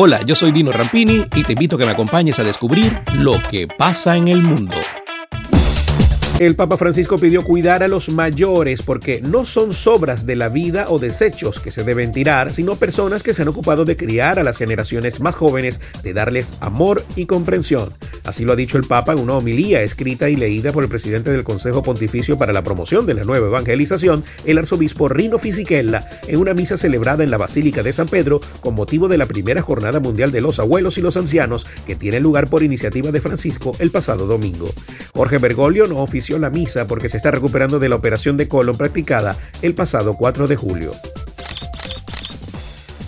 Hola, yo soy Dino Rampini y te invito a que me acompañes a descubrir lo que pasa en el mundo. El Papa Francisco pidió cuidar a los mayores porque no son sobras de la vida o desechos que se deben tirar, sino personas que se han ocupado de criar a las generaciones más jóvenes, de darles amor y comprensión. Así lo ha dicho el Papa en una homilía escrita y leída por el presidente del Consejo Pontificio para la Promoción de la Nueva Evangelización, el arzobispo Rino Fisichella, en una misa celebrada en la Basílica de San Pedro con motivo de la primera Jornada Mundial de los Abuelos y los Ancianos que tiene lugar por iniciativa de Francisco el pasado domingo. Jorge Bergoglio no ofició la misa porque se está recuperando de la operación de colon practicada el pasado 4 de julio.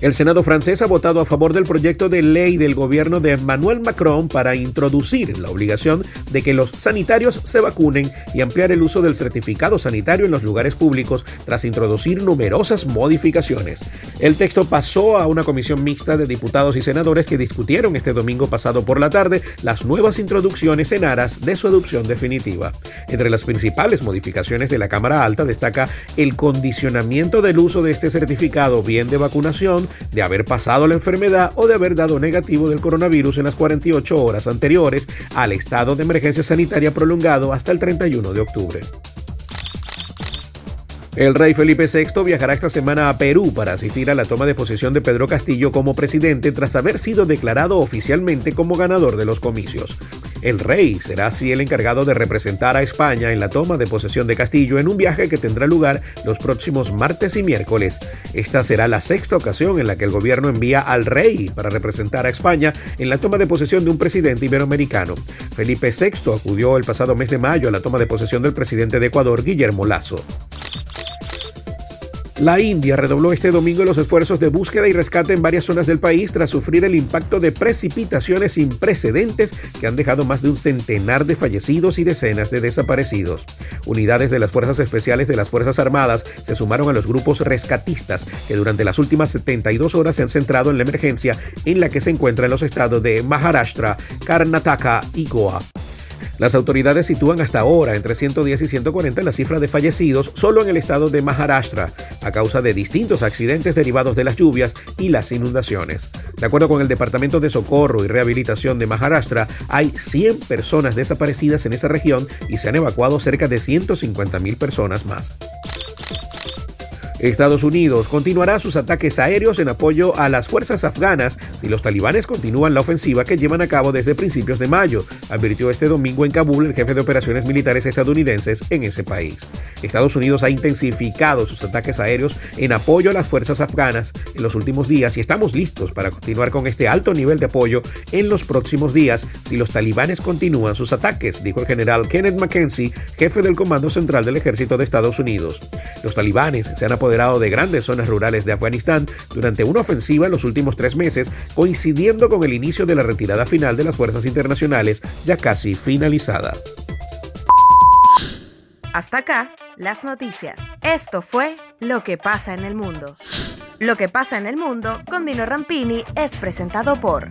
El Senado francés ha votado a favor del proyecto de ley del gobierno de Emmanuel Macron para introducir la obligación de que los sanitarios se vacunen y ampliar el uso del certificado sanitario en los lugares públicos tras introducir numerosas modificaciones. El texto pasó a una comisión mixta de diputados y senadores que discutieron este domingo pasado por la tarde las nuevas introducciones en aras de su adopción definitiva. Entre las principales modificaciones de la Cámara Alta destaca el condicionamiento del uso de este certificado bien de vacunación de haber pasado la enfermedad o de haber dado negativo del coronavirus en las 48 horas anteriores al estado de emergencia sanitaria prolongado hasta el 31 de octubre. El rey Felipe VI viajará esta semana a Perú para asistir a la toma de posesión de Pedro Castillo como presidente tras haber sido declarado oficialmente como ganador de los comicios. El rey será así el encargado de representar a España en la toma de posesión de Castillo en un viaje que tendrá lugar los próximos martes y miércoles. Esta será la sexta ocasión en la que el gobierno envía al rey para representar a España en la toma de posesión de un presidente iberoamericano. Felipe VI acudió el pasado mes de mayo a la toma de posesión del presidente de Ecuador, Guillermo Lazo. La India redobló este domingo los esfuerzos de búsqueda y rescate en varias zonas del país tras sufrir el impacto de precipitaciones sin precedentes que han dejado más de un centenar de fallecidos y decenas de desaparecidos. Unidades de las Fuerzas Especiales de las Fuerzas Armadas se sumaron a los grupos rescatistas que durante las últimas 72 horas se han centrado en la emergencia en la que se encuentran los estados de Maharashtra, Karnataka y Goa. Las autoridades sitúan hasta ahora entre 110 y 140 la cifra de fallecidos solo en el estado de Maharashtra, a causa de distintos accidentes derivados de las lluvias y las inundaciones. De acuerdo con el Departamento de Socorro y Rehabilitación de Maharashtra, hay 100 personas desaparecidas en esa región y se han evacuado cerca de 150.000 personas más. Estados Unidos continuará sus ataques aéreos en apoyo a las fuerzas afganas si los talibanes continúan la ofensiva que llevan a cabo desde principios de mayo, advirtió este domingo en Kabul el jefe de operaciones militares estadounidenses en ese país. Estados Unidos ha intensificado sus ataques aéreos en apoyo a las fuerzas afganas en los últimos días y estamos listos para continuar con este alto nivel de apoyo en los próximos días si los talibanes continúan sus ataques, dijo el general Kenneth McKenzie, jefe del Comando Central del Ejército de Estados Unidos. Los talibanes se han apoderado de grandes zonas rurales de Afganistán durante una ofensiva en los últimos tres meses, coincidiendo con el inicio de la retirada final de las fuerzas internacionales ya casi finalizada. Hasta acá, las noticias. Esto fue Lo que pasa en el mundo. Lo que pasa en el mundo con Dino Rampini es presentado por